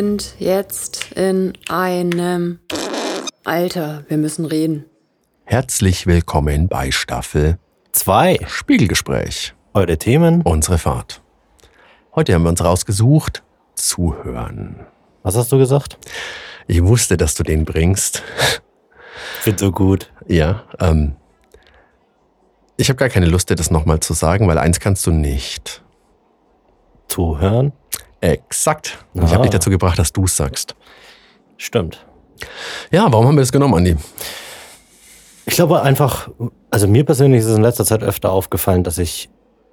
sind jetzt in einem Alter. Wir müssen reden. Herzlich willkommen bei Staffel Zwei. Spiegelgespräch. Eure Themen. Unsere Fahrt. Heute haben wir uns rausgesucht, zuhören. Was hast du gesagt? Ich wusste, dass du den bringst. Ich bin so gut. Ja, ähm, ich habe gar keine Lust, dir das nochmal zu sagen, weil eins kannst du nicht. Zuhören. Exakt. Und Ich Ah. habe dich dazu gebracht, dass du es sagst. Stimmt. Ja, warum haben wir das genommen, Andi? Ich glaube einfach, also mir persönlich ist es in letzter Zeit öfter aufgefallen, dass ich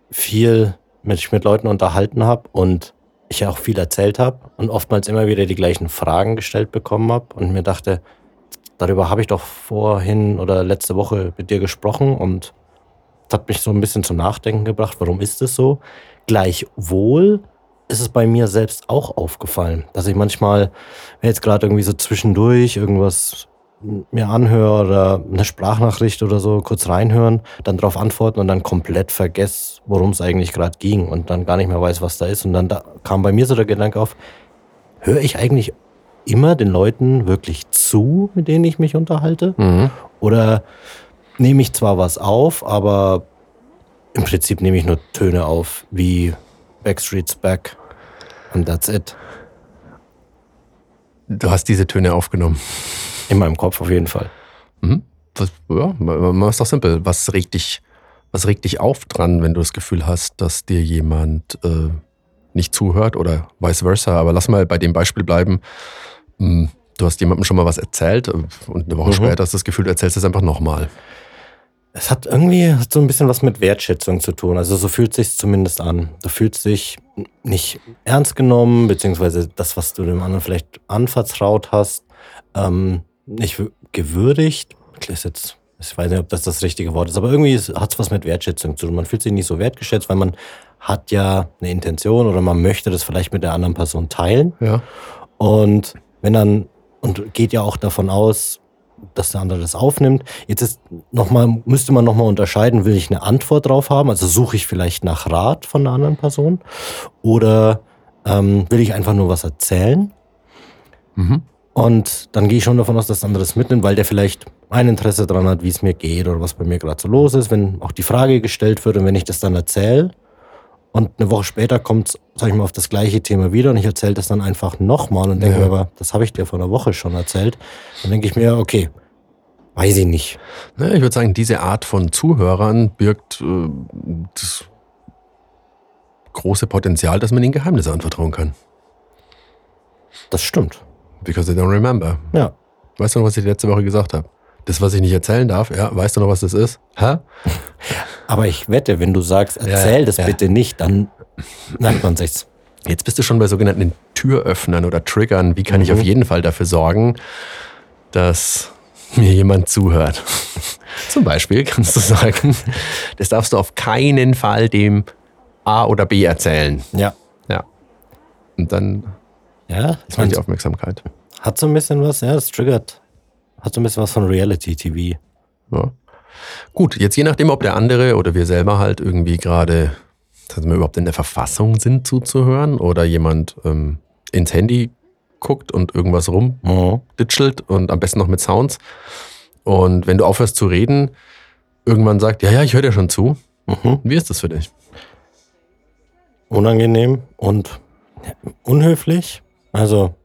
viel mit, mit Leuten unterhalten habe und ich auch viel erzählt habe und oftmals immer wieder die gleichen Fragen gestellt bekommen habe und mir dachte, darüber habe ich doch vorhin oder letzte Woche mit dir gesprochen und das hat mich so ein bisschen zum Nachdenken gebracht, warum ist es so? Gleichwohl ist es bei mir selbst auch aufgefallen, dass ich manchmal, wenn jetzt gerade irgendwie so zwischendurch irgendwas mir anhöre oder eine Sprachnachricht oder so kurz reinhören, dann darauf antworten und dann komplett vergesse, worum es eigentlich gerade ging und dann gar nicht mehr weiß, was da ist. Und dann da kam bei mir so der Gedanke auf, höre ich eigentlich immer den Leuten wirklich zu, mit denen ich mich unterhalte? Mhm. Oder nehme ich zwar was auf, aber im Prinzip nehme ich nur Töne auf, wie Backstreet's Back und that's it. Du hast diese Töne aufgenommen. In meinem Kopf auf jeden Fall. Mhm. Was, ja, man ist doch simpel. Was regt dich, was regt dich auf dran, wenn du das Gefühl hast, dass dir jemand äh, nicht zuhört oder vice versa? Aber lass mal bei dem Beispiel bleiben. Hm, Du hast jemandem schon mal was erzählt äh, und eine Woche Mhm. später hast du das Gefühl, du erzählst es einfach nochmal. Es hat irgendwie hat so ein bisschen was mit Wertschätzung zu tun. Also so fühlt sich zumindest an. Du fühlst dich nicht ernst genommen, beziehungsweise das, was du dem anderen vielleicht anvertraut hast, ähm, nicht gewürdigt. Ist jetzt, ich weiß nicht, ob das das richtige Wort ist, aber irgendwie hat es was mit Wertschätzung zu tun. Man fühlt sich nicht so wertgeschätzt, weil man hat ja eine Intention oder man möchte das vielleicht mit der anderen Person teilen. Ja. Und wenn dann, und geht ja auch davon aus, dass der andere das aufnimmt. Jetzt ist noch mal, müsste man nochmal unterscheiden, will ich eine Antwort drauf haben? Also suche ich vielleicht nach Rat von einer anderen Person? Oder ähm, will ich einfach nur was erzählen? Mhm. Und dann gehe ich schon davon aus, dass der andere es mitnimmt, weil der vielleicht ein Interesse daran hat, wie es mir geht oder was bei mir gerade so los ist, wenn auch die Frage gestellt wird und wenn ich das dann erzähle und eine Woche später kommt, sag ich mal, auf das gleiche Thema wieder und ich erzähle das dann einfach nochmal und denke Ja. mir aber, das habe ich dir vor einer Woche schon erzählt, dann denke ich mir, okay, weiß ich nicht. Ne, ich würde sagen, diese Art von Zuhörern birgt äh, das große Potenzial, dass man ihnen Geheimnisse anvertrauen kann. Das stimmt. Because they don't remember. Ja. Weißt du noch, was ich letzte Woche gesagt habe? Das, was ich nicht erzählen darf, ja, weißt du noch, was das ist? Hä? Aber ich wette, wenn du sagst, Ja, erzähl das ja. bitte nicht, dann merkt man sich's. Jetzt bist du schon bei sogenannten Türöffnern oder Triggern. Wie kann ich Mhm. auf jeden Fall dafür sorgen, dass mir jemand zuhört? Zum Beispiel kannst du sagen, das darfst du auf keinen Fall dem A oder B erzählen. Ja. Ja. Und dann Ja, ist ich man die Aufmerksamkeit. hat so ein bisschen was, ja, das triggert, hat so ein bisschen was von Reality-TV. Ja. Gut, jetzt je nachdem, ob der andere oder wir selber halt irgendwie gerade, dass wir überhaupt in der Verfassung sind zuzuhören oder jemand ähm, ins Handy guckt und irgendwas rum Mhm. und am besten noch mit Sounds. Und wenn du aufhörst zu reden, irgendwann sagt, ja, ja, ich höre dir schon zu. Mhm. Wie ist das für dich? Unangenehm und unhöflich. Also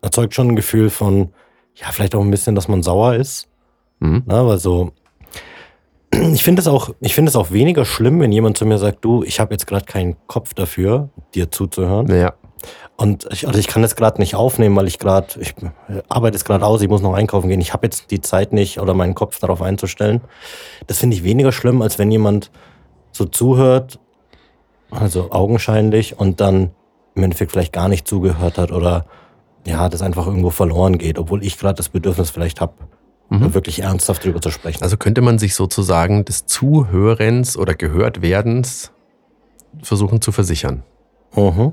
erzeugt schon ein Gefühl von, ja, vielleicht auch ein bisschen, dass man sauer ist. Mhm. Na, weil so, ich finde es auch, ich finde es auch weniger schlimm, wenn jemand zu mir sagt, du, ich habe jetzt gerade keinen Kopf dafür, dir zuzuhören. Naja, Und ich, also ich kann das gerade nicht aufnehmen, weil ich gerade, ich arbeite es gerade aus, ich muss noch einkaufen gehen. Ich habe jetzt die Zeit nicht oder meinen Kopf darauf einzustellen. Das finde ich weniger schlimm, als wenn jemand so zuhört, also augenscheinlich, und dann im Endeffekt vielleicht gar nicht zugehört hat oder ja, das einfach irgendwo verloren geht, obwohl ich gerade das Bedürfnis vielleicht habe, Mhm. wirklich ernsthaft drüber zu sprechen. also könnte man sich sozusagen des Zuhörens oder Gehörtwerdens versuchen zu versichern. Mhm.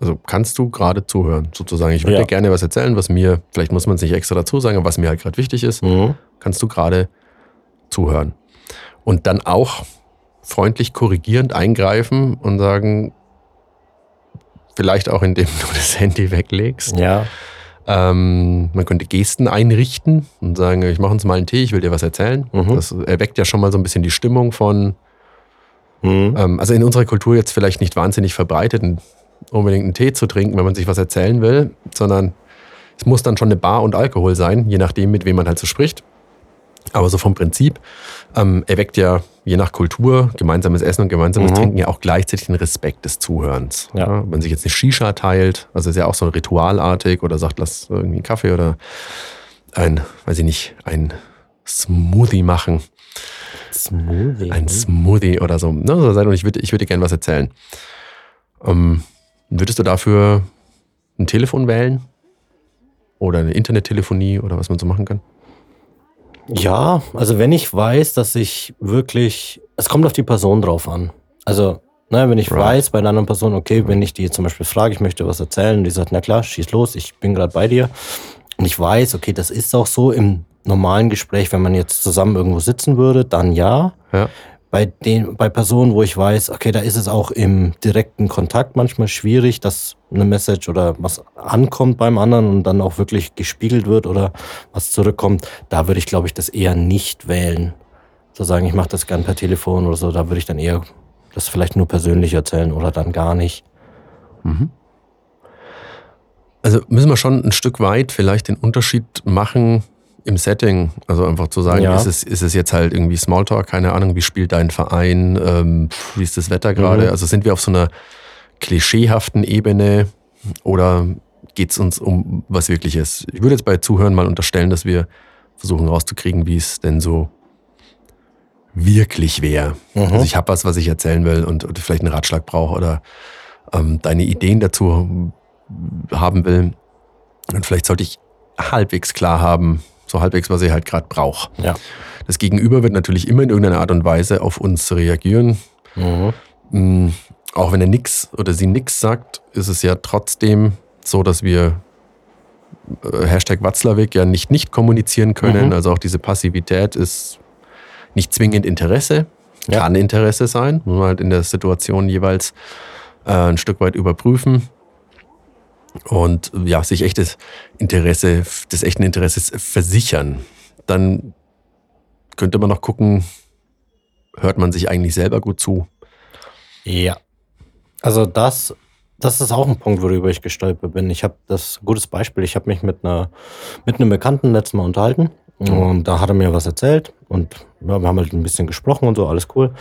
Also kannst du gerade zuhören, sozusagen. Ich würde Ja. dir gerne was erzählen, was mir, vielleicht muss man es nicht extra dazu sagen, aber was mir halt gerade wichtig ist, Mhm. kannst du gerade zuhören. Und dann auch freundlich korrigierend eingreifen und sagen, vielleicht auch indem du das Handy weglegst. Ja. Ähm, man könnte Gesten einrichten und sagen, ich mache uns mal einen Tee, ich will dir was erzählen. Mhm. Das erweckt ja schon mal so ein bisschen die Stimmung von, Mhm. ähm, also in unserer Kultur jetzt vielleicht nicht wahnsinnig verbreitet, unbedingt einen Tee zu trinken, wenn man sich was erzählen will, sondern es muss dann schon eine Bar und Alkohol sein, je nachdem, mit wem man halt so spricht. Aber so vom Prinzip ähm, erweckt ja je nach Kultur gemeinsames Essen und gemeinsames Mhm. Trinken ja auch gleichzeitig den Respekt des Zuhörens. Ja. Wenn sich jetzt eine Shisha teilt, also ist ja auch so ritualartig oder sagt, lass irgendwie einen Kaffee oder ein, weiß ich nicht, ein Smoothie machen. Smoothie. Ein Smoothie oder so. Ne? so sein. Und ich würde ich würde dir gerne was erzählen. Ähm, würdest du dafür ein Telefon wählen? Oder eine Internettelefonie oder was man so machen kann? Ja, also wenn ich weiß, dass ich wirklich, es kommt auf die Person drauf an. Also, ne, wenn ich Right. weiß bei einer anderen Person, okay, wenn ich die zum Beispiel frage, ich möchte was erzählen, und die sagt, na klar, schieß los, ich bin gerade bei dir. Und ich weiß, okay, das ist auch so im normalen Gespräch, wenn man jetzt zusammen irgendwo sitzen würde, dann ja. Ja. Bei den, bei Personen, wo ich weiß, okay, da ist es auch im direkten Kontakt manchmal schwierig, dass eine Message oder was ankommt beim anderen und dann auch wirklich gespiegelt wird oder was zurückkommt, da würde ich, glaube ich, das eher nicht wählen. So sagen, ich mache das gern per Telefon oder so, da würde ich dann eher das vielleicht nur persönlich erzählen oder dann gar nicht. Also müssen wir schon ein Stück weit vielleicht den Unterschied machen im Setting. Also einfach zu sagen, Ja. ist, es, ist es jetzt halt irgendwie Smalltalk, keine Ahnung, wie spielt dein Verein, ähm, wie ist das Wetter gerade? Mhm. Also sind wir auf so einer klischeehaften Ebene oder geht es uns um was Wirkliches? Ich würde jetzt bei Zuhören mal unterstellen, dass wir versuchen rauszukriegen, wie es denn so wirklich wäre. Mhm. Also ich habe was, was ich erzählen will und, und vielleicht einen Ratschlag brauche oder ähm, deine Ideen dazu haben will. Und vielleicht sollte ich halbwegs klar haben, so halbwegs, was ich halt gerade brauche. Ja. Das Gegenüber wird natürlich immer in irgendeiner Art und Weise auf uns reagieren. Mhm. Mm, Auch wenn er nix oder sie nix sagt, ist es ja trotzdem so, dass wir äh, Hashtag Watzlawick ja nicht nicht kommunizieren können. Mhm. Also auch diese Passivität ist nicht zwingend Interesse, Ja. kann Interesse sein, muss man halt in der Situation jeweils äh, ein Stück weit überprüfen und ja, sich echtes Interesse, des echten Interesses versichern. Dann könnte man noch gucken, hört man sich eigentlich selber gut zu? Ja. Also das, das ist auch ein Punkt, worüber ich gestolpert bin. Ich habe das gutes Beispiel. Ich habe mich mit einer mit einem Bekannten letztes Mal unterhalten und da hat er mir was erzählt und wir haben halt ein bisschen gesprochen und so, alles cool.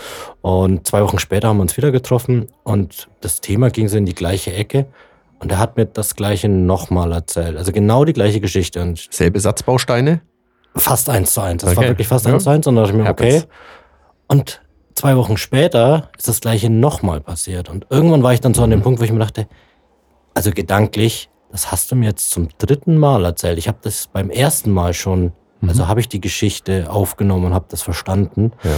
Und zwei Wochen später haben wir uns wieder getroffen und das Thema ging so in die gleiche Ecke und er hat mir das gleiche nochmal erzählt. Also genau die gleiche Geschichte und Selbe Satzbausteine? fast eins zu eins. Das war Okay. wirklich fast Ja. eins zu eins und da dachte ich mir, okay. Und zwei Wochen später ist das gleiche nochmal passiert. Und irgendwann war ich dann so an dem Punkt, wo ich mir dachte, also gedanklich, das hast du mir jetzt zum dritten Mal erzählt. Ich habe das beim ersten Mal schon, also habe ich die Geschichte aufgenommen und habe das verstanden. Ja.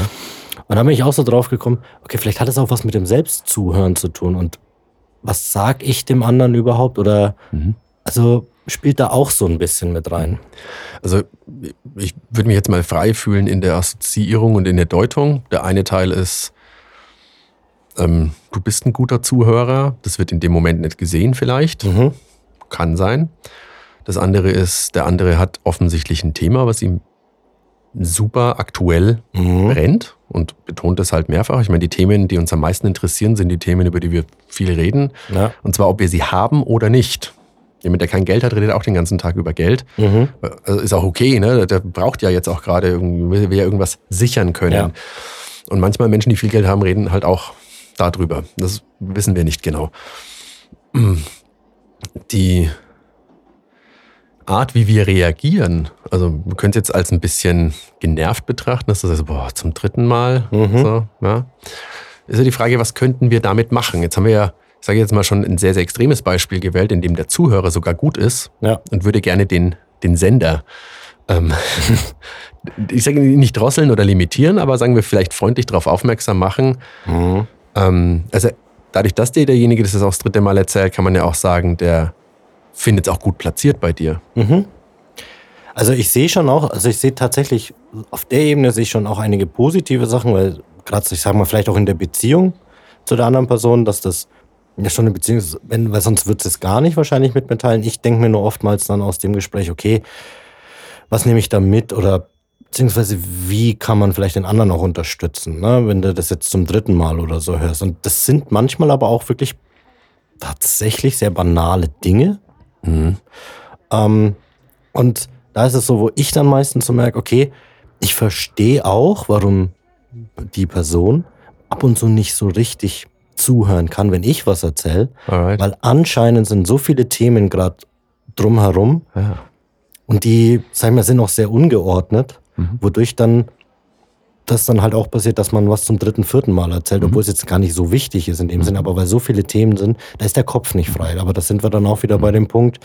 Und dann bin ich auch so drauf gekommen, okay, vielleicht hat es auch was mit dem Selbstzuhören zu tun. Und was sag ich dem anderen überhaupt? Oder Mhm. also spielt da auch so ein bisschen mit rein. Also ich würde mich jetzt mal frei fühlen in der Assoziierung und in der Deutung. Der eine Teil ist, ähm, du bist ein guter Zuhörer. Das wird in dem Moment nicht gesehen vielleicht. Mhm. Kann sein. Das andere ist, der andere hat offensichtlich ein Thema, was ihm super aktuell Mhm. brennt und betont es halt mehrfach. Ich meine, die Themen, die uns am meisten interessieren, sind die Themen, über die wir viel reden. Ja. Und zwar, ob wir sie haben oder nicht. Jemand, der kein Geld hat, redet auch den ganzen Tag über Geld. Mhm. Also ist auch okay, ne? Der braucht ja jetzt auch gerade will ja irgendwas sichern können. Ja. Und manchmal Menschen, die viel Geld haben, reden halt auch darüber. Das wissen wir nicht genau. Die Art, wie wir reagieren, also du könntest jetzt als ein bisschen genervt betrachten, dass du sagst, boah, zum dritten Mal. Mhm. So, ja. Ist ja die Frage, was könnten wir damit machen? Jetzt haben wir ja, ich sage jetzt mal schon ein sehr, sehr extremes Beispiel gewählt, in dem der Zuhörer sogar gut ist Ja. und würde gerne den, den Sender, ähm, ich sage nicht drosseln oder limitieren, aber sagen wir vielleicht freundlich darauf aufmerksam machen. Mhm. Ähm, also dadurch, dass derjenige das auch das dritte Mal erzählt, kann man ja auch sagen, der findet es auch gut platziert bei dir. Mhm. Also ich sehe schon auch, also ich sehe tatsächlich, auf der Ebene sehe ich schon auch einige positive Sachen, weil gerade, ich sage mal, vielleicht auch in der Beziehung zu der anderen Person, dass das Ja, schon eine Beziehung, wenn, weil sonst wird es gar nicht wahrscheinlich mit mitteilen. Ich denke mir nur oftmals dann aus dem Gespräch, okay, was nehme ich da mit oder beziehungsweise wie kann man vielleicht den anderen auch unterstützen, ne? wenn du das jetzt zum dritten Mal oder so hörst. Und das sind manchmal aber auch wirklich tatsächlich sehr banale Dinge. Mhm. Ähm, und da ist es so, wo ich dann meistens so merke, okay, ich verstehe auch, warum die Person ab und zu nicht so richtig zuhören kann, wenn ich was erzähle, weil anscheinend sind so viele Themen gerade drumherum ja. und die, sagen wir, sind auch sehr ungeordnet, mhm. wodurch dann das dann halt auch passiert, dass man was zum dritten, vierten Mal erzählt, mhm. obwohl es jetzt gar nicht so wichtig ist in dem mhm. Sinn, aber weil so viele Themen sind, da ist der Kopf nicht frei. Aber das sind wir dann auch wieder bei dem Punkt,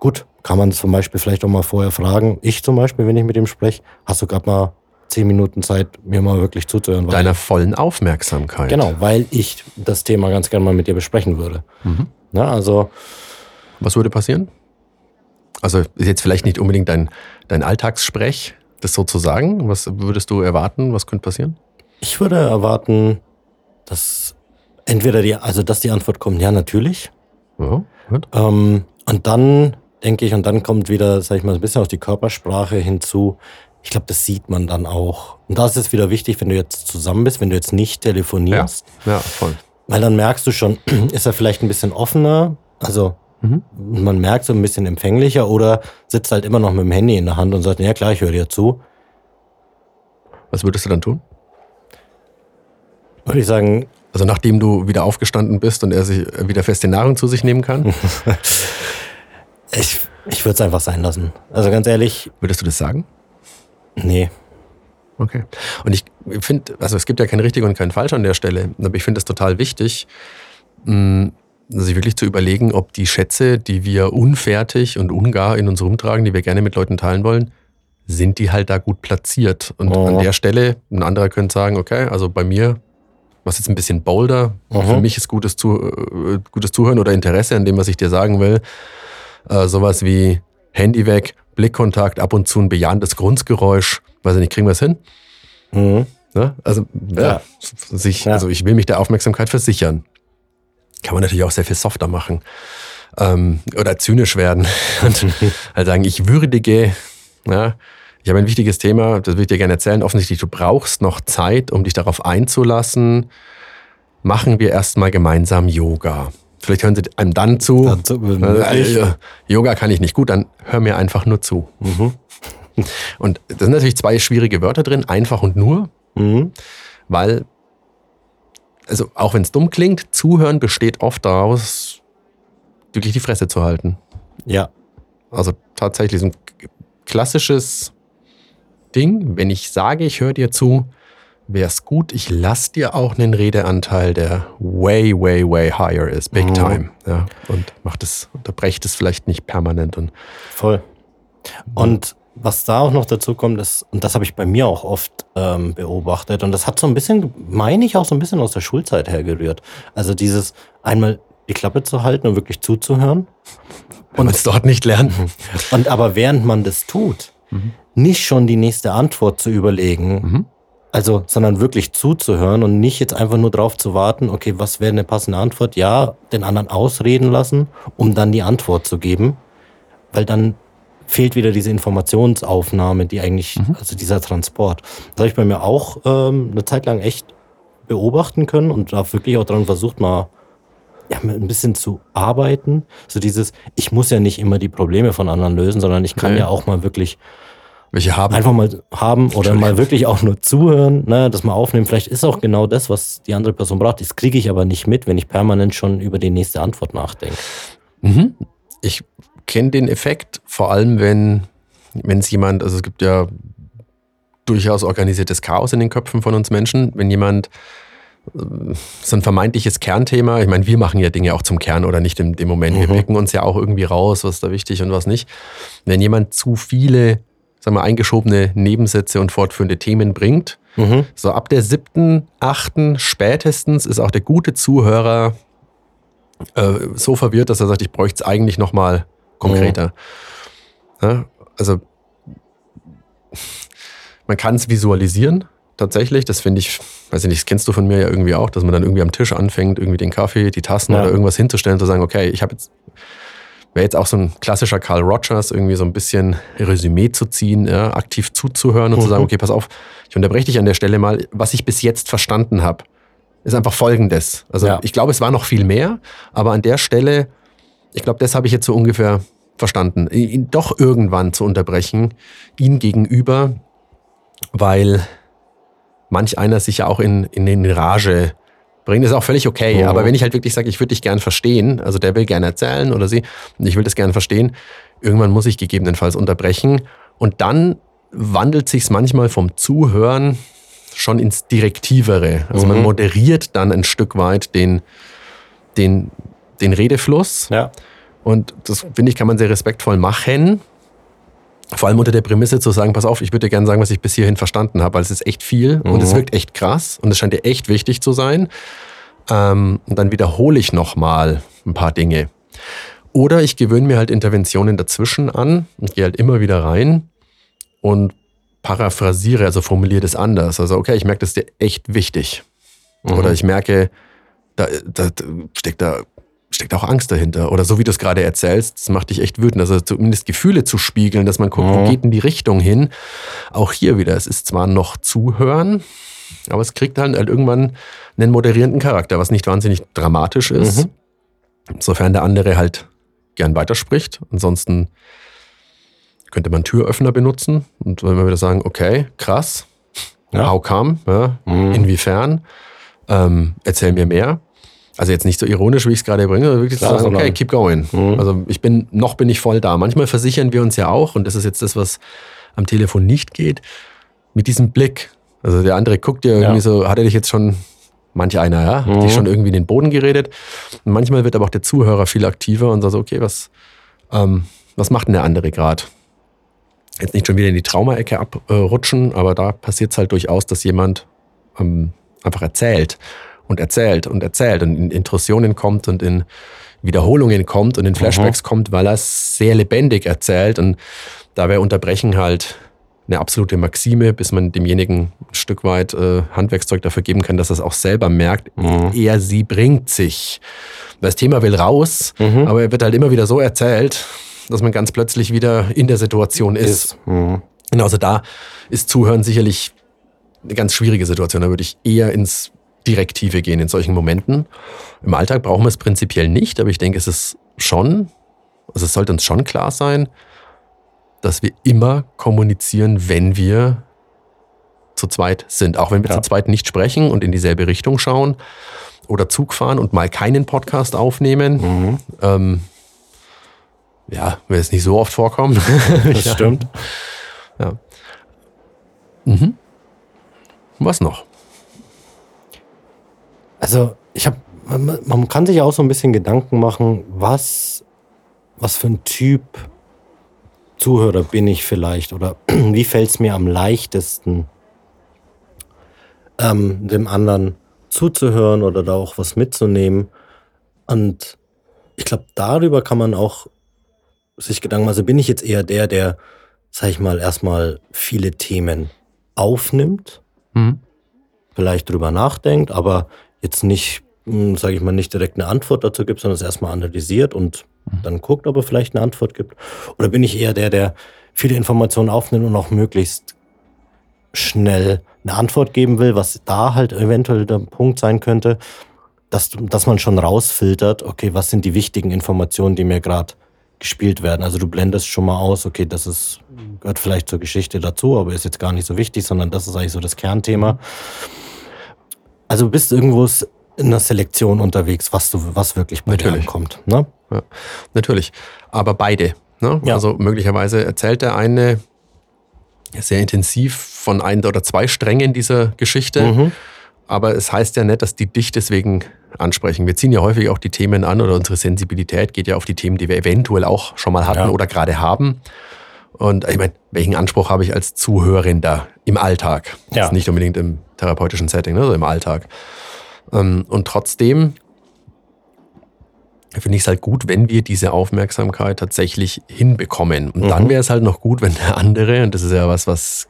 gut, kann man zum Beispiel vielleicht auch mal vorher fragen. Ich zum Beispiel, wenn ich mit ihm spreche, hast du gerade mal zehn Minuten Zeit, mir mal wirklich zuzuhören. Deiner vollen Aufmerksamkeit. Genau, weil ich das Thema ganz gerne mal mit dir besprechen würde. Mhm. Ja, also. Was würde passieren? Also ist jetzt vielleicht nicht unbedingt dein, dein Alltagssprech, das sozusagen. Was würdest du erwarten? Was könnte passieren? Ich würde erwarten, dass entweder die, also dass die Antwort kommt, ja, natürlich. Ja, ähm, und dann denke ich, und dann kommt wieder, sag ich mal, ein bisschen auf die Körpersprache hinzu. Ich glaube, das sieht man dann auch. Und da ist es wieder wichtig, wenn du jetzt zusammen bist, wenn du jetzt nicht telefonierst. Ja, ja voll. Weil dann merkst du schon, ist er vielleicht ein bisschen offener, also mhm. man merkt so ein bisschen empfänglicher oder sitzt halt immer noch mit dem Handy in der Hand und sagt, ja klar, ich höre dir zu. Was würdest du dann tun? Würde ich sagen. Also nachdem du wieder aufgestanden bist und er sich wieder feste Nahrung zu sich nehmen kann? ich ich würde es einfach sein lassen. Also ganz ehrlich. Würdest du das sagen? Nee. Okay. Und ich finde, also es gibt ja kein richtig und kein falsch an der Stelle, aber ich finde es total wichtig, mm, sich wirklich zu überlegen, ob die Schätze, die wir unfertig und ungar in uns rumtragen, die wir gerne mit Leuten teilen wollen, sind die halt da gut platziert. Und oh. an der Stelle, ein anderer könnte sagen, okay, also bei mir, was jetzt ein bisschen bolder, mhm. für mich ist gutes, zu, äh, gutes Zuhören oder Interesse an dem, was ich dir sagen will, äh, sowas wie Handy weg, Blickkontakt, ab und zu ein bejahendes Grundgeräusch. Weiß ich nicht, kriegen wir es hin? Mhm. Ne? Also, ja. ja. Sich, ja. also ich will mich der Aufmerksamkeit versichern. Kann man natürlich auch sehr viel softer machen. Ähm, oder zynisch werden und halt sagen, ich würdige, ja, ich habe ein wichtiges Thema, das würde ich dir gerne erzählen. Offensichtlich, du brauchst noch Zeit, um dich darauf einzulassen. Machen wir erstmal gemeinsam Yoga. Vielleicht hören sie einem dann zu. Dann zu äh, Yoga kann ich nicht gut, dann hör mir einfach nur zu. Mhm. Und da sind natürlich zwei schwierige Wörter drin, einfach und nur, mhm. weil, also auch wenn es dumm klingt, Zuhören besteht oft daraus, wirklich die Fresse zu halten. Ja. Also tatsächlich so ein klassisches Ding, wenn ich sage, ich höre dir zu, wäre es gut, ich lasse dir auch einen Redeanteil, der way, way, way higher ist, big mhm. time. Ja, und macht es, unterbrecht es vielleicht nicht permanent. Und, Voll. Und was da auch noch dazu kommt, ist, und das habe ich bei mir auch oft ähm, beobachtet, und das hat so ein bisschen, meine ich, auch so ein bisschen aus der Schulzeit hergerührt. Also dieses einmal die Klappe zu halten und wirklich zuzuhören. Und es dort nicht lernen. Und aber während man das tut, mhm. nicht schon die nächste Antwort zu überlegen, mhm. Also, sondern wirklich zuzuhören und nicht jetzt einfach nur drauf zu warten, okay, was wäre eine passende Antwort? Ja, den anderen ausreden lassen, um dann die Antwort zu geben. Weil dann fehlt wieder diese Informationsaufnahme, die eigentlich, mhm. also dieser Transport. Das habe ich bei mir auch ähm, eine Zeit lang echt beobachten können und da wirklich auch dran versucht, mal ja, ein bisschen zu arbeiten. So dieses, ich muss ja nicht immer die Probleme von anderen lösen, sondern ich kann okay. ja auch mal wirklich welche haben? Einfach mal haben oder mal wirklich auch nur zuhören, ne, das mal aufnehmen. Vielleicht ist auch genau das, was die andere Person braucht. Das kriege ich aber nicht mit, wenn ich permanent schon über die nächste Antwort nachdenke. Mhm. Ich kenne den Effekt, vor allem wenn wenn es jemand, also es gibt ja durchaus organisiertes Chaos in den Köpfen von uns Menschen, wenn jemand äh, so ein vermeintliches Kernthema, ich meine, wir machen ja Dinge auch zum Kern oder nicht in dem Moment, mhm. wir picken uns ja auch irgendwie raus, was da wichtig und was nicht. Wenn jemand zu viele sagen wir, eingeschobene Nebensätze und fortführende Themen bringt. Mhm. So ab der siebten, achten spätestens ist auch der gute Zuhörer äh, so verwirrt, dass er sagt, ich bräuchte es eigentlich nochmal konkreter. Mhm. Ja, also man kann es visualisieren. tatsächlich. Das finde ich, weiß ich nicht, das kennst du von mir ja irgendwie auch, dass man dann irgendwie am Tisch anfängt, irgendwie den Kaffee, die Tassen Ja. oder irgendwas hinzustellen und zu sagen, okay, ich habe jetzt, wäre jetzt auch so ein klassischer Carl Rogers, irgendwie so ein bisschen Resümee zu ziehen, ja, aktiv zuzuhören und zu Mhm. sagen, okay, pass auf, ich unterbreche dich an der Stelle mal, was ich bis jetzt verstanden habe, ist einfach folgendes. Also Ja. ich glaube, es war noch viel mehr, aber an der Stelle, ich glaube, das habe ich jetzt so ungefähr verstanden, ihn doch irgendwann zu unterbrechen, ihn gegenüber, weil manch einer sich ja auch in, in den Rage bringt, ist auch völlig okay. Mhm. Aber wenn ich halt wirklich sage, ich würde dich gern verstehen, also der will gerne erzählen oder sie, und ich will das gerne verstehen, irgendwann muss ich gegebenenfalls unterbrechen. Und dann wandelt sich's manchmal vom Zuhören schon ins Direktivere. Also man Mhm. moderiert dann ein Stück weit den, den, den Redefluss. Ja. Und das, finde ich, kann man sehr respektvoll machen. Vor allem unter der Prämisse zu sagen, pass auf, ich würde dir gerne sagen, was ich bis hierhin verstanden habe, weil es ist echt viel und es Mhm. wirkt echt krass und es scheint dir echt wichtig zu sein. Ähm, und dann wiederhole ich nochmal ein paar Dinge. Oder ich gewöhne mir halt Interventionen dazwischen an und gehe halt immer wieder rein und paraphrasiere, also formuliere das anders. Also, okay, ich merke, das ist dir echt wichtig. Mhm. Oder ich merke, da, da steckt da steckt auch Angst dahinter. Oder so wie du es gerade erzählst, das macht dich echt wütend. Also zumindest Gefühle zu spiegeln, dass man guckt, wo Mhm. geht in die Richtung hin. Auch hier wieder, es ist zwar noch Zuhören, aber es kriegt dann halt irgendwann einen moderierenden Charakter, was nicht wahnsinnig dramatisch ist. Mhm. Sofern der andere halt gern weiterspricht. Ansonsten könnte man Türöffner benutzen und wenn wir wieder sagen, okay, krass, Ja. how come, ja, Mhm. inwiefern, ähm, erzähl mir mehr. Also jetzt nicht so ironisch, wie ich es gerade bringe, sondern wirklich Klar, zu sagen, okay, keep going. Mhm. Also ich bin, noch bin ich voll da. Manchmal versichern wir uns ja auch, und das ist jetzt das, was am Telefon nicht geht, mit diesem Blick. Also der andere guckt dir irgendwie Ja. so, hat er dich jetzt schon, manch einer, ja, hat Mhm. dich schon irgendwie in den Boden geredet. Und manchmal wird aber auch der Zuhörer viel aktiver und sagt so, okay, was, ähm, was macht denn der andere gerade? Jetzt nicht schon wieder in die Traumaecke abrutschen, aber da passiert es halt durchaus, dass jemand ähm, einfach erzählt und erzählt und erzählt und in Intrusionen kommt und in Wiederholungen kommt und in Flashbacks kommt, weil er es sehr lebendig erzählt. Und da wäre Unterbrechen halt eine absolute Maxime, bis man demjenigen ein Stück weit äh, Handwerkszeug dafür geben kann, dass er es auch selber merkt. Mhm. Er, sie bringt sich. Das Thema will raus, Mhm. aber er wird halt immer wieder so erzählt, dass man ganz plötzlich wieder in der Situation ist. Ist. Mhm. Und also da ist Zuhören sicherlich eine ganz schwierige Situation. Da würde ich eher ins Direktive gehen in solchen Momenten. Im Alltag brauchen wir es prinzipiell nicht, aber ich denke, es ist schon, also es sollte uns schon klar sein, dass wir immer kommunizieren, wenn wir zu zweit sind. Auch wenn wir Ja. zu zweit nicht sprechen und in dieselbe Richtung schauen oder Zug fahren und mal keinen Podcast aufnehmen. Mhm. Ähm, ja, wird es nicht so oft vorkommen. Das Ja. stimmt. Mhm. Was noch? Also, ich habe, man, man kann sich auch so ein bisschen Gedanken machen, was, was für ein Typ Zuhörer bin ich vielleicht oder wie fällt es mir am leichtesten, ähm, dem anderen zuzuhören oder da auch was mitzunehmen. Und ich glaube, darüber kann man auch sich Gedanken machen. Also bin ich jetzt eher der, der, sag ich mal, erstmal viele Themen aufnimmt Mhm. vielleicht drüber nachdenkt, aber jetzt nicht, sage ich mal, nicht direkt eine Antwort dazu gibt, sondern es erstmal analysiert und dann guckt, ob er vielleicht eine Antwort gibt. Oder bin ich eher der, der viele Informationen aufnimmt und auch möglichst schnell eine Antwort geben will, was da halt eventuell der Punkt sein könnte, dass, dass man schon rausfiltert, okay, was sind die wichtigen Informationen, die mir gerade gespielt werden. Also du blendest schon mal aus, okay, das ist, gehört vielleicht zur Geschichte dazu, aber ist jetzt gar nicht so wichtig, sondern das ist eigentlich so das Kernthema. Also du bist irgendwo in einer Selektion unterwegs, was du, was wirklich bei dir Natürlich. ankommt. Ne? Ja, natürlich. Aber beide. Ne? Ja. Also möglicherweise erzählt der eine sehr intensiv von ein oder zwei Strängen dieser Geschichte. Mhm. Aber es heißt ja nicht, dass die dich deswegen ansprechen. Wir ziehen ja häufig auch die Themen an oder unsere Sensibilität geht ja auf die Themen, die wir eventuell auch schon mal hatten Ja. oder gerade haben. Und ich meine, welchen Anspruch habe ich als Zuhörender im Alltag? Ja. Jetzt nicht unbedingt im therapeutischen Setting, ne, sondern im Alltag. Ähm, Und trotzdem finde ich es halt gut, wenn wir diese Aufmerksamkeit tatsächlich hinbekommen. Und dann Mhm. wäre es halt noch gut, wenn der andere, und das ist ja was, was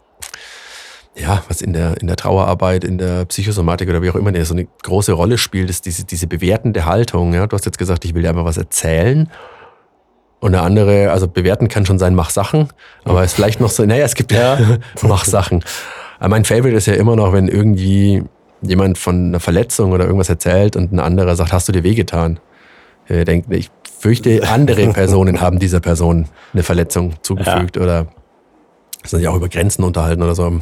ja, was in der, in der Trauerarbeit, in der Psychosomatik oder wie auch immer so eine große Rolle spielt, ist diese, diese bewertende Haltung. Ja? Du hast jetzt gesagt, ich will dir einfach was erzählen. Und eine andere, also bewerten kann schon sein, mach Sachen, aber es ist vielleicht noch so, naja, es gibt ja, mach Sachen. Aber mein Favorite ist ja immer noch, wenn irgendwie jemand von einer Verletzung oder irgendwas erzählt und ein anderer sagt, hast du dir wehgetan? Ich denke, ich fürchte, andere Personen haben dieser Person eine Verletzung zugefügt ja. oder sich auch über Grenzen unterhalten oder so.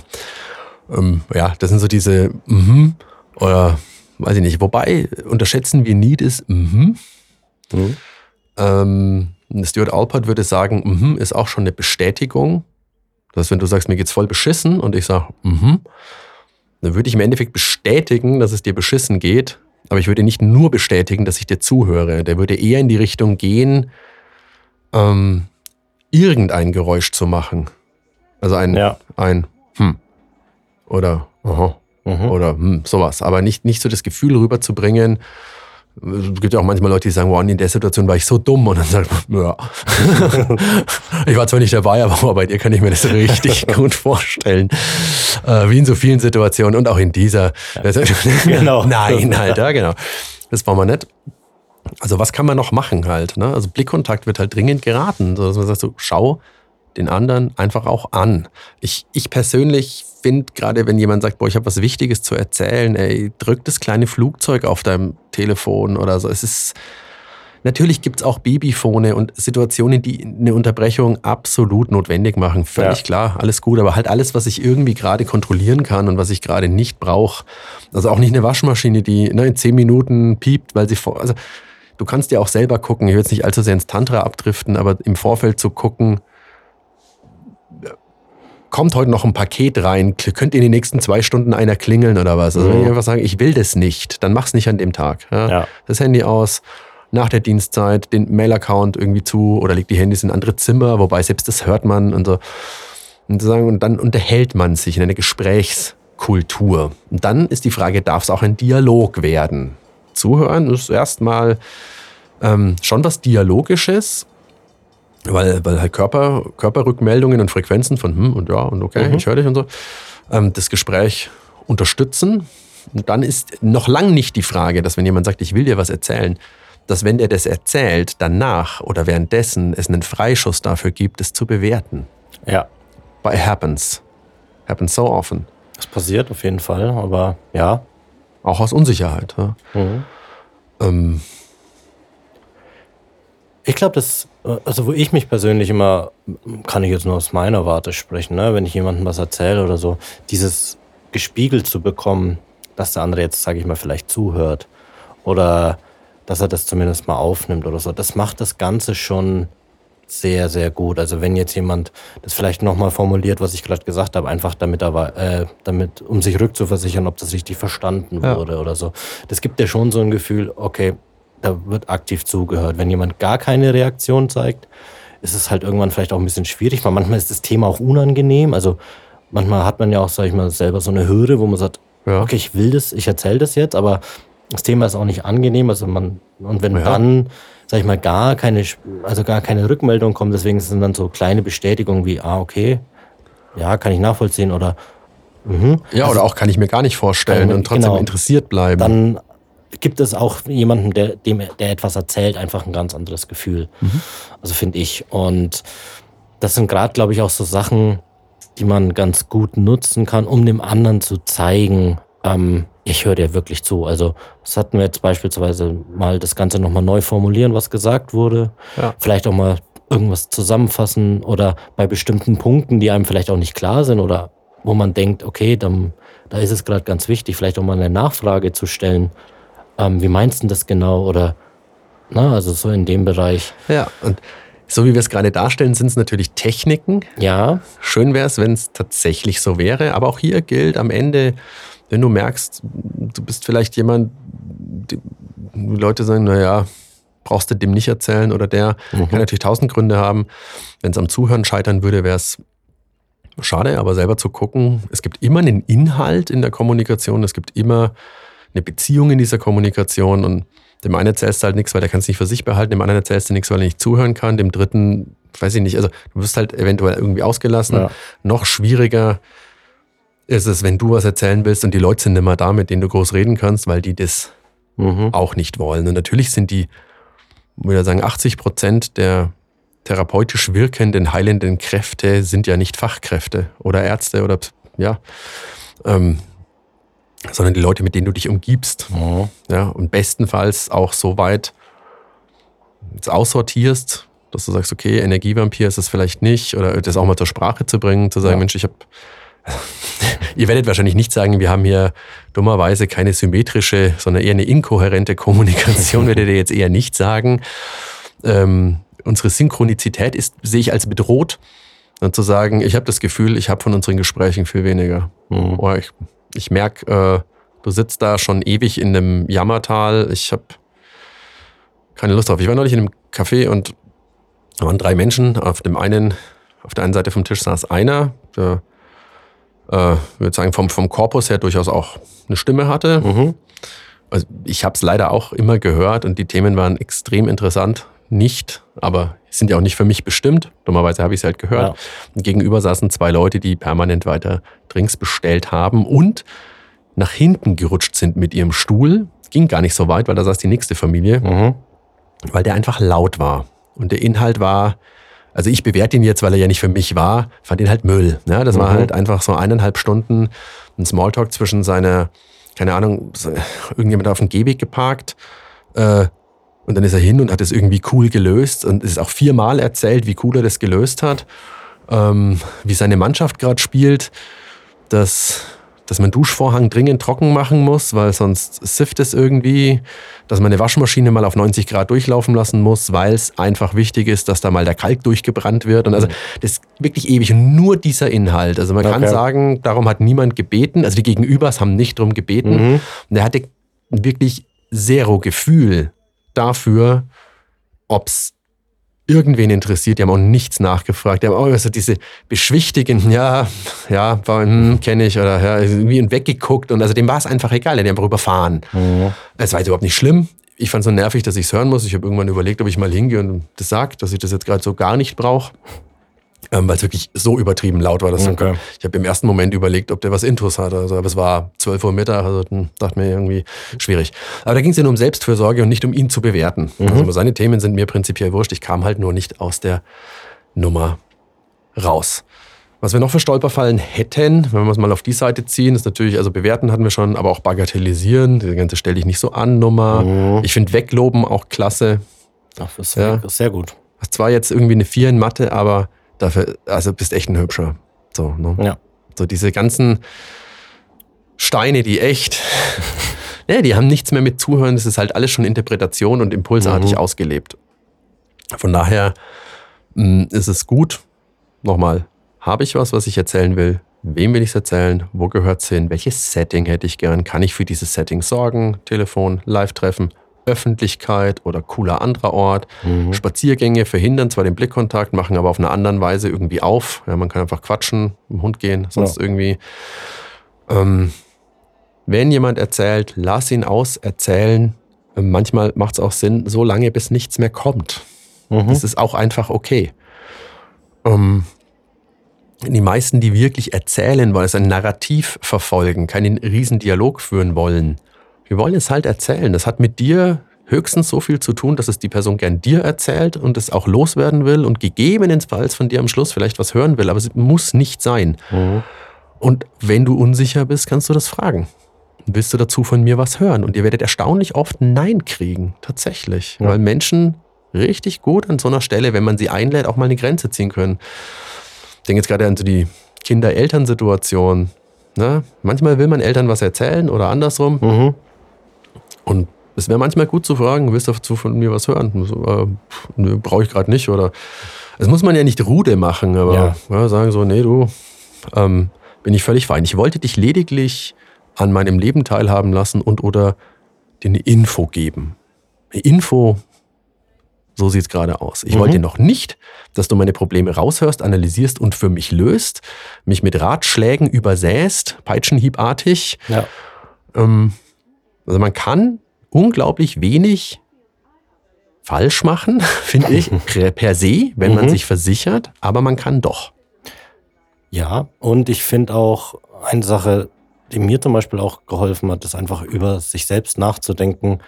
Ähm, ja, das sind so diese mhm oder weiß ich nicht. Wobei unterschätzen wir nie das mhm. mhm. Ähm, Stuart Alpert würde sagen, mhm ist auch schon eine Bestätigung. Das heißt, wenn du sagst, mir geht's voll beschissen und ich sage, mhm, dann würde ich im Endeffekt bestätigen, dass es dir beschissen geht. Aber ich würde nicht nur bestätigen, dass ich dir zuhöre. Der würde eher in die Richtung gehen, ähm, irgendein Geräusch zu machen. Also ein, ja. ein hm oder aha, mhm. oder hm, sowas. Aber nicht, nicht so das Gefühl rüberzubringen, es gibt ja auch manchmal Leute, die sagen, wow, in der Situation war ich so dumm. Und dann sagt man, ja. ich war zwar nicht dabei, aber bei dir kann ich mir das richtig gut vorstellen. Äh, wie in so vielen Situationen und auch in dieser. genau. Nein, halt, ja, genau. Das war mal nett. Also was kann man noch machen halt? Ne? Also Blickkontakt wird halt dringend geraten. So, dass man sagt so, schau den anderen einfach auch an. Ich, ich persönlich finde, gerade wenn jemand sagt, boah, ich habe was Wichtiges zu erzählen, ey, drück das kleine Flugzeug auf deinem Telefon oder so. Es ist, natürlich gibt es auch Babyphone und Situationen, die eine Unterbrechung absolut notwendig machen. Völlig ja. klar, alles gut, aber halt alles, was ich irgendwie gerade kontrollieren kann und was ich gerade nicht brauche. Also auch nicht eine Waschmaschine, die ne, in zehn Minuten piept, weil sie vor, also du kannst ja auch selber gucken, ich will jetzt nicht allzu sehr ins Tantra abdriften, aber im Vorfeld zu gucken, kommt heute noch ein Paket rein, könnte in den nächsten zwei Stunden einer klingeln oder was. Also mhm. wenn ich einfach sage, ich will das nicht, dann mach's nicht an dem Tag. Ja? Ja. Das Handy aus, nach der Dienstzeit, den Mail-Account irgendwie zu oder legt die Handys in andere Zimmer, wobei selbst das hört man und so. Und, sagen, und dann unterhält man sich in einer Gesprächskultur. Und dann ist die Frage, darf es auch ein Dialog werden? Zuhören ist erstmal ähm, schon was Dialogisches weil, weil halt Körper, Körperrückmeldungen und Frequenzen von hm und ja und okay, mhm. ich höre dich und so, ähm, das Gespräch unterstützen. Und dann ist noch lang nicht die Frage, dass wenn jemand sagt, ich will dir was erzählen, dass wenn der das erzählt, danach oder währenddessen es einen Freischuss dafür gibt, es zu bewerten. Ja. But it happens. Happens so often. Das passiert auf jeden Fall, aber ja. Auch aus Unsicherheit. Ja. Mhm. Ähm, ich glaube, das, also wo ich mich persönlich immer, kann ich jetzt nur aus meiner Warte sprechen, ne? wenn ich jemandem was erzähle oder so, dieses gespiegelt zu bekommen, dass der andere jetzt, sage ich mal, vielleicht zuhört oder dass er das zumindest mal aufnimmt oder so, das macht das Ganze schon sehr, sehr gut. Also wenn jetzt jemand das vielleicht nochmal formuliert, was ich gerade gesagt habe, einfach damit, er, äh, damit, um sich rückzuversichern, ob das richtig verstanden ja. wurde oder so. Das gibt ja schon so ein Gefühl, okay, da wird aktiv zugehört. Wenn jemand gar keine Reaktion zeigt, ist es halt irgendwann vielleicht auch ein bisschen schwierig, weil manchmal ist das Thema auch unangenehm. Also manchmal hat man ja auch, sag ich mal, selber so eine Hürde, wo man sagt, ja. okay, ich will das, ich erzähle das jetzt, aber das Thema ist auch nicht angenehm. Also man, und wenn ja. dann, sag ich mal, gar keine, also gar keine Rückmeldung kommt, deswegen sind dann so kleine Bestätigungen wie, ah, okay, ja, kann ich nachvollziehen oder Mhm. Ja, also, oder auch kann ich mir gar nicht vorstellen und trotzdem genau, interessiert bleiben. Dann gibt es auch jemanden, der, dem, der etwas erzählt, einfach ein ganz anderes Gefühl. Mhm. Also finde ich. Und das sind gerade, glaube ich, auch so Sachen, die man ganz gut nutzen kann, um dem anderen zu zeigen, ähm, ich höre dir wirklich zu. Also das hatten wir jetzt beispielsweise mal das Ganze nochmal neu formulieren, was gesagt wurde. Ja. Vielleicht auch mal irgendwas zusammenfassen oder bei bestimmten Punkten, die einem vielleicht auch nicht klar sind oder wo man denkt, okay, dann, da ist es gerade ganz wichtig, vielleicht auch mal eine Nachfrage zu stellen ähm, wie meinst du das genau? Oder, na, also so in dem Bereich. Ja, und so wie wir es gerade darstellen, sind es natürlich Techniken. Ja. Schön wäre es, wenn es tatsächlich so wäre. Aber auch hier gilt am Ende, wenn du merkst, du bist vielleicht jemand, die Leute sagen, naja, brauchst du dem nicht erzählen oder der mhm. kann natürlich tausend Gründe haben. Wenn es am Zuhören scheitern würde, wäre es schade, aber selber zu gucken, es gibt immer einen Inhalt in der Kommunikation, es gibt immer eine Beziehung in dieser Kommunikation und dem einen erzählst du halt nichts, weil der kann es nicht für sich behalten, dem anderen erzählst du nichts, weil er nicht zuhören kann, dem dritten, weiß ich nicht, also du wirst halt eventuell irgendwie ausgelassen. Ja. Noch schwieriger, ist es, wenn du was erzählen willst und die Leute sind nicht mehr da, mit denen du groß reden kannst, weil die das Mhm. auch nicht wollen. Und natürlich sind die, würde ich sagen, 80 Prozent der therapeutisch wirkenden, heilenden Kräfte sind ja nicht Fachkräfte oder Ärzte oder ja, ähm, sondern die Leute, mit denen du dich umgibst. Mhm. Ja, und bestenfalls auch so weit jetzt aussortierst, dass du sagst, okay, Energievampir ist es vielleicht nicht, oder das auch mal zur Sprache zu bringen, zu sagen, Ja. Mensch, ich habe, ihr werdet wahrscheinlich nicht sagen, wir haben hier dummerweise keine symmetrische, sondern eher eine inkohärente Kommunikation, werdet ihr jetzt eher nicht sagen. Ähm, unsere Synchronizität ist, sehe ich als bedroht, dann zu sagen, ich habe das Gefühl, ich habe von unseren Gesprächen viel weniger. Mhm. Oh, ich ich merke, äh, du sitzt da schon ewig in einem Jammertal. Ich habe keine Lust drauf. Ich war neulich in einem Café und da waren drei Menschen. Auf dem einen, auf der einen Seite vom Tisch saß einer, der, äh, ich würde sagen, vom, vom Korpus her durchaus auch eine Stimme hatte. Mhm. Also ich habe es leider auch immer gehört und die Themen waren extrem interessant. Nicht, aber sind ja auch nicht für mich bestimmt. Dummerweise habe ich es halt gehört. Ja. Und gegenüber saßen zwei Leute, die permanent weiter Drinks bestellt haben und nach hinten gerutscht sind mit ihrem Stuhl. Ging gar nicht so weit, weil da saß die nächste Familie, Mhm. weil der einfach laut war. Und der Inhalt war, also ich bewerte ihn jetzt, weil er ja nicht für mich war, fand ihn halt Müll. Ja, das war Mhm. halt einfach so eineinhalb Stunden ein Smalltalk zwischen seiner, keine Ahnung, irgendjemand auf dem Gehweg geparkt. Äh, und dann ist er hin und hat es irgendwie cool gelöst und es ist auch viermal erzählt, wie cool er das gelöst hat, ähm, wie seine Mannschaft gerade spielt, dass, dass man Duschvorhang dringend trocken machen muss, weil sonst sifft es irgendwie, dass man eine Waschmaschine mal auf 90 Grad durchlaufen lassen muss, weil es einfach wichtig ist, dass da mal der Kalk durchgebrannt wird. Und also das ist wirklich ewig. Und nur dieser Inhalt. Also man kann Okay. sagen, darum hat niemand gebeten. Also die Gegenübers haben nicht drum gebeten. Mhm. Und er hatte wirklich zero Gefühl dafür, ob es irgendwen interessiert. Die haben auch nichts nachgefragt. Die haben auch so diese beschwichtigenden, ja, ja, hm, kenne ich oder ja, irgendwie weggeguckt. Und also dem war es einfach egal. Der hat einfach überfahren. Mhm. Es war jetzt überhaupt nicht schlimm. Ich fand es so nervig, dass ich es hören muss. Ich habe irgendwann überlegt, ob ich mal hingehe und das sage, dass ich das jetzt gerade so gar nicht brauche. Ähm, Weil es wirklich so übertrieben laut war. Dass Okay. Ich habe im ersten Moment überlegt, ob der was Intus hat. Also, aber es war 12 Uhr Mittag, also dann dachte mir irgendwie schwierig. Aber da ging es ja nur um Selbstfürsorge und nicht um ihn zu bewerten. Also seine Themen sind mir prinzipiell wurscht. Ich kam halt nur nicht aus der Nummer raus. Was wir noch für Stolperfallen hätten, wenn wir es mal auf die Seite ziehen, ist natürlich, also bewerten hatten wir schon, aber auch bagatellisieren. Die ganze stell dich nicht so an Nummer. Mhm. Ich finde wegloben auch klasse. Ach, das ist Ja. sehr gut. Hast zwar jetzt irgendwie eine 4 in Mathe, aber dafür, also bist echt ein Hübscher. So, ne? Ja. So diese ganzen Steine, die echt, ne, die haben nichts mehr mit Zuhören. Das ist halt alles schon Interpretation und impulsartig Mhm. ausgelebt. Von daher mh, ist es gut. Nochmal, habe ich was, was ich erzählen will? Wem will ich es erzählen? Wo gehört es hin? Welches Setting hätte ich gern? Kann ich für dieses Setting sorgen? Telefon, Live-Treffen, Öffentlichkeit oder cooler anderer Ort? Mhm. Spaziergänge verhindern zwar den Blickkontakt, machen aber auf eine andere Weise irgendwie auf. Ja, man kann einfach quatschen, mit dem Hund gehen, sonst irgendwie. Ähm, wenn jemand erzählt, lass ihn aus erzählen. Ähm, Manchmal macht es auch Sinn, so lange bis nichts mehr kommt. Mhm. Das ist auch einfach okay. Ähm, die meisten, die wirklich erzählen wollen, also ein Narrativ verfolgen, keinen riesen Dialog führen wollen, wir wollen es halt erzählen. Das hat mit dir höchstens so viel zu tun, dass es die Person gern dir erzählt und es auch loswerden will und gegebenenfalls von dir am Schluss vielleicht was hören will, aber es muss nicht sein. Mhm. Und wenn du unsicher bist, kannst du das fragen. Willst du dazu von mir was hören? Und ihr werdet erstaunlich oft Nein kriegen, tatsächlich. Ja. Weil Menschen richtig gut an so einer Stelle, wenn man sie einlädt, auch mal eine Grenze ziehen können. Ich denke jetzt gerade an so die Kinder-Eltern-Situation. Ne? Manchmal will man Eltern was erzählen oder andersrum. Mhm. Es wäre manchmal gut zu fragen, willst du dazu von mir was hören? So, äh, nö, brauche ich gerade nicht. Oder das muss man ja nicht rude machen, aber Ja. ja. sagen so, nee, du, ähm, bin ich völlig fein. Ich wollte dich lediglich an meinem Leben teilhaben lassen und oder dir eine Info geben. Eine Info, so sieht es gerade aus. Ich Mhm. wollte noch nicht, dass du meine Probleme raushörst, analysierst und für mich löst, mich mit Ratschlägen übersäst, peitschenhiebartig. Ja. Ähm, also man kann unglaublich wenig falsch machen, finde ich, per se, wenn man Mhm. sich versichert, aber man kann doch. Ja, und ich finde auch eine Sache, die mir zum Beispiel auch geholfen hat, ist einfach über sich selbst nachzudenken.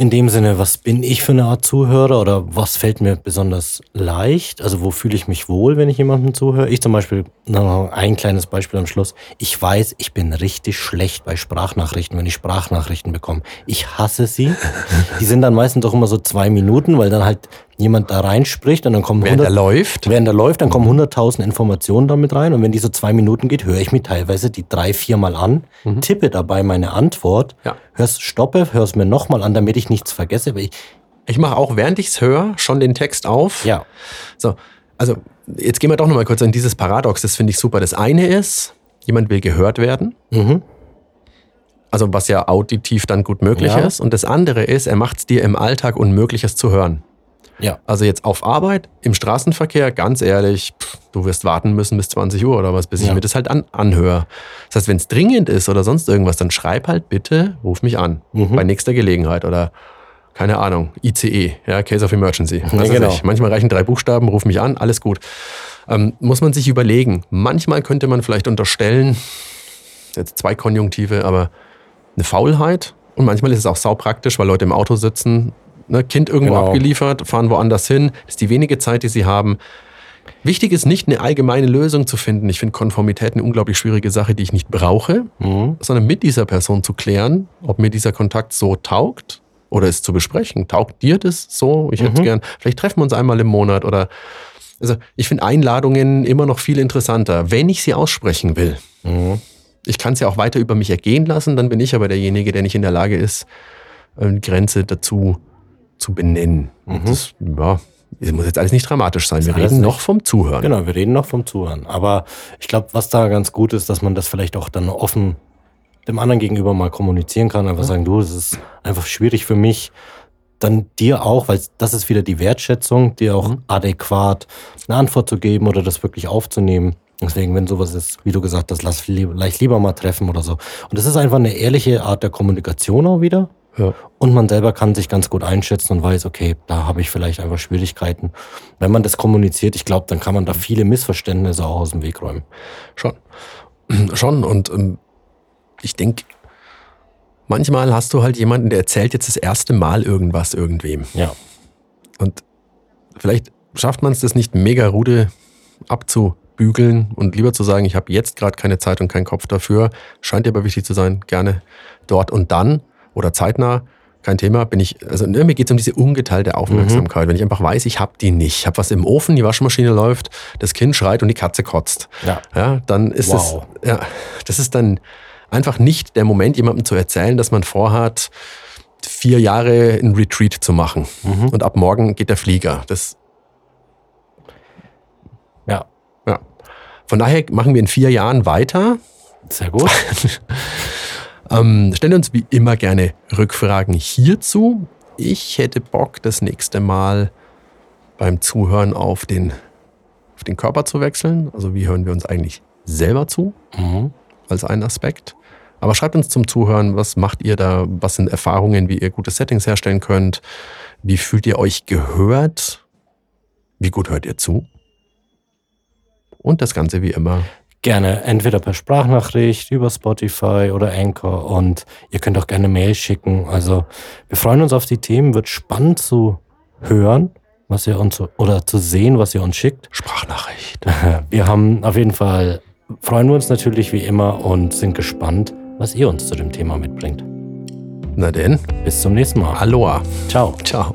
In dem Sinne, was bin ich für eine Art Zuhörer oder was fällt mir besonders leicht? Also wo fühle ich mich wohl, wenn ich jemandem zuhöre? Ich zum Beispiel, noch ein kleines Beispiel am Schluss. Ich weiß, ich bin richtig schlecht bei Sprachnachrichten, wenn ich Sprachnachrichten bekomme. Ich hasse sie. Die sind dann meistens doch immer so zwei Minuten, weil dann halt jemand da reinspricht und dann kommen Während 100 er läuft. Während er läuft, dann kommen 100.000 Informationen damit rein und wenn die so zwei Minuten geht, höre ich mir teilweise die drei, viermal an, tippe dabei meine Antwort, Ja. hör's, stoppe, hör's mir nochmal an, damit ich nichts vergesse. Weil ich, Ich mache auch, während ich es höre, schon den Text auf. ja, So, also jetzt gehen wir doch nochmal kurz in dieses Paradox. Das finde ich super. Das eine ist, jemand will gehört werden. mhm. Also was ja auditiv dann gut möglich Ja. ist. Und das andere ist, er macht es dir im Alltag unmöglich, es zu hören. Ja, Also jetzt auf Arbeit, im Straßenverkehr, ganz ehrlich, pff, du wirst warten müssen bis 20 Uhr oder was, bis ich Ja. mir das halt an, anhöre. Das heißt, wenn es dringend ist oder sonst irgendwas, dann schreib halt bitte, ruf mich an. Mhm. Bei nächster Gelegenheit oder keine Ahnung, ICE, ja, Case of Emergency. Weiß genau. ich. Manchmal reichen drei Buchstaben, ruf mich an, alles gut. Ähm, muss man sich überlegen. Manchmal könnte man vielleicht unterstellen, jetzt zwei Konjunktive, aber eine Faulheit. Und manchmal ist es auch saupraktisch, weil Leute im Auto sitzen, ne, Kind irgendwo Genau. abgeliefert, fahren woanders hin. Das ist die wenige Zeit, die sie haben. Wichtig ist nicht, eine allgemeine Lösung zu finden. Ich finde Konformität eine unglaublich schwierige Sache, die ich nicht brauche, mhm. sondern mit dieser Person zu klären, ob mir dieser Kontakt so taugt oder es zu besprechen. Taugt dir das so? Ich hätte Mhm. gern, vielleicht treffen wir uns einmal im Monat oder. Also, ich finde Einladungen immer noch viel interessanter, wenn ich sie aussprechen will. Mhm. Ich kann es ja auch weiter über mich ergehen lassen, dann bin ich aber derjenige, der nicht in der Lage ist, eine Grenze dazu zu benennen. Mhm. Das, ja, das muss jetzt alles nicht dramatisch sein. Wir Das alles reden noch nicht. vom Zuhören. Genau, wir reden noch vom Zuhören. Aber ich glaube, was da ganz gut ist, dass man das vielleicht auch dann offen dem anderen gegenüber mal kommunizieren kann. Einfach sagen, du, es ist einfach schwierig für mich. Dann dir auch, weil das ist wieder die Wertschätzung, dir auch Mhm. adäquat eine Antwort zu geben oder das wirklich aufzunehmen. Deswegen, wenn sowas ist, wie du gesagt hast, lass li leicht lieber mal treffen oder so. Und das ist einfach eine ehrliche Art der Kommunikation auch wieder. Ja. Und man selber kann sich ganz gut einschätzen und weiß, okay, da habe ich vielleicht einfach Schwierigkeiten. Wenn man das kommuniziert, ich glaube, dann kann man da viele Missverständnisse auch aus dem Weg räumen. Schon. Schon. Und ähm, ich denke, manchmal hast du halt jemanden, der erzählt jetzt das erste Mal irgendwas irgendwem. Ja. Und vielleicht schafft man es das nicht mega rude abzubügeln und lieber zu sagen, ich habe jetzt gerade keine Zeit und keinen Kopf dafür. Scheint dir aber wichtig zu sein, gerne dort und dann oder zeitnah. Kein Thema, bin ich, also ne, mir geht es um diese ungeteilte Aufmerksamkeit. Wenn ich einfach weiß, ich habe die nicht, ich habe was im Ofen, die Waschmaschine läuft, das Kind schreit und die Katze kotzt. Ja. Ja, dann ist Wow. es, ja, das ist dann einfach nicht der Moment, jemandem zu erzählen, dass man vorhat, vier Jahre in Retreat zu machen. Mhm. Und ab morgen geht der Flieger. Das, Ja. ja. Von daher machen wir in vier Jahren weiter. Sehr gut. Ähm, stellen uns wie immer gerne Rückfragen hierzu. Ich hätte Bock, das nächste Mal beim Zuhören auf den, auf den Körper zu wechseln. Also wie hören wir uns eigentlich selber zu? mhm. als ein Aspekt. Aber schreibt uns zum Zuhören, was macht ihr da, was sind Erfahrungen, wie ihr gute Settings herstellen könnt, wie fühlt ihr euch gehört, wie gut hört ihr zu und das Ganze wie immer. Gerne entweder per Sprachnachricht über Spotify oder Anchor und ihr könnt auch gerne Mail schicken. Also wir freuen uns auf die Themen, wird spannend zu hören, was ihr uns oder zu sehen, was ihr uns schickt. Sprachnachricht. Wir haben auf jeden Fall, freuen wir uns natürlich wie immer und sind gespannt, was ihr uns zu dem Thema mitbringt. Na denn, Bis zum nächsten Mal. Aloha. Ciao. Ciao.